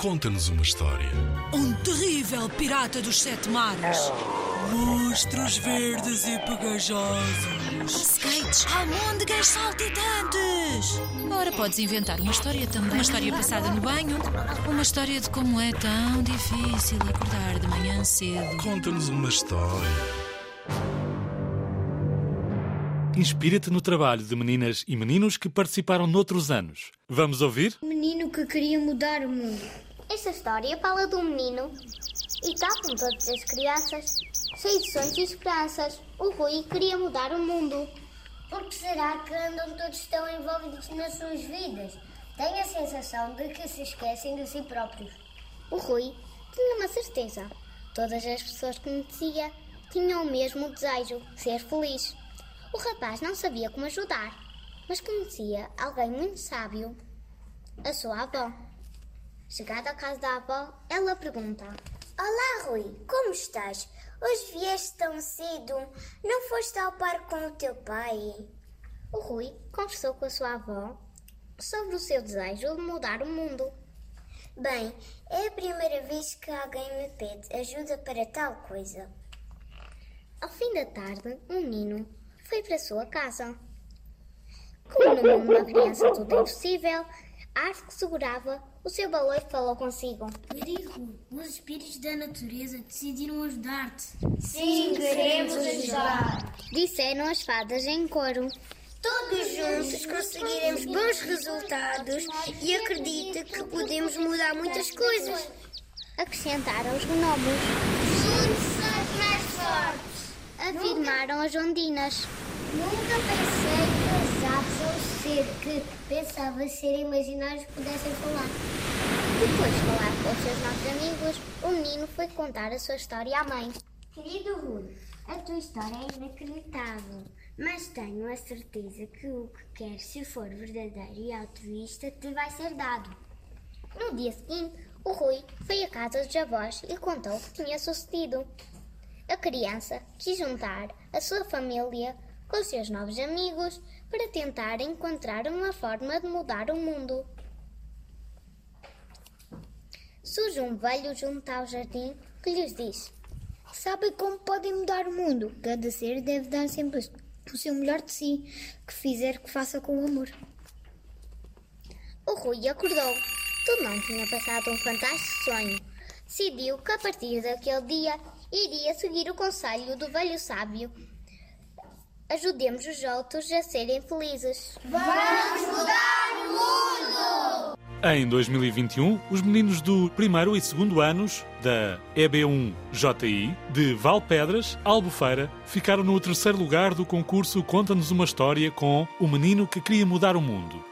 Conta-nos uma história. Um terrível pirata dos sete mares. Monstros verdes e pegajosos. Skates, almôndegas saltitantes. Ora, podes inventar uma história também. Uma história passada no banho. Uma história de como é tão difícil acordar de manhã cedo. Conta-nos uma história. Inspira-te no trabalho de meninas e meninos que participaram noutros anos. Vamos ouvir? O menino que queria mudar o mundo. Esta história fala de um menino e, tal como todas as crianças, cheio de sonhos e esperanças, o Rui queria mudar o mundo. Por que será que andam todos tão envolvidos nas suas vidas? Tenho a sensação de que se esquecem de si próprios. O Rui tinha uma certeza. Todas as pessoas que conhecia tinham o mesmo desejo, ser feliz. O rapaz não sabia como ajudar, mas conhecia alguém muito sábio, a sua avó. Chegada à casa da avó, ela pergunta: Olá, Rui, como estás? Hoje vieste tão cedo. Não foste ao parque com o teu pai? O Rui conversou com a sua avó sobre o seu desejo de mudar o mundo. Bem, é a primeira vez que alguém me pede ajuda para tal coisa. Ao fim da tarde, um menino foi para a sua casa. Como no mundo da criança tudo é possível, a arte que segurava o seu baleio falou consigo. Querido, os espíritos da natureza decidiram ajudar-te. Sim, queremos ajudar. Disseram as fadas em coro. Todos juntos conseguiremos bons resultados e acredita que podemos mudar muitas coisas. Acrescentaram os gnomos. Juntos somos mais fortes. Afirmaram as ondinas. Nunca pensei ser que pensava ser imaginários pudessem falar. Depois de falar com os seus novos amigos, o menino foi contar a sua história à mãe. Querido Rui, a tua história é inacreditável, mas tenho a certeza que o que queres, se for verdadeiro e altruísta, te vai ser dado. No dia seguinte, o Rui foi à casa dos avós e contou o que tinha sucedido. A criança quis juntar a sua família com os seus novos amigos para tentar encontrar uma forma de mudar o mundo. Surge um velho junto ao jardim que lhes diz: Sabem como podem mudar o mundo? Cada ser deve dar sempre o seu melhor de si, que fizer que faça com amor. O Rui acordou. Tudo não tinha passado um fantástico sonho. Decidiu que a partir daquele dia iria seguir o conselho do velho sábio. Ajudemos os outros a serem felizes. Vamos mudar o mundo! Em 2021, os meninos do primeiro e segundo anos da EB1-JI de Valpedras, Albufeira, ficaram no terceiro lugar do concurso Conta-nos uma História com O Menino que Queria Mudar o Mundo.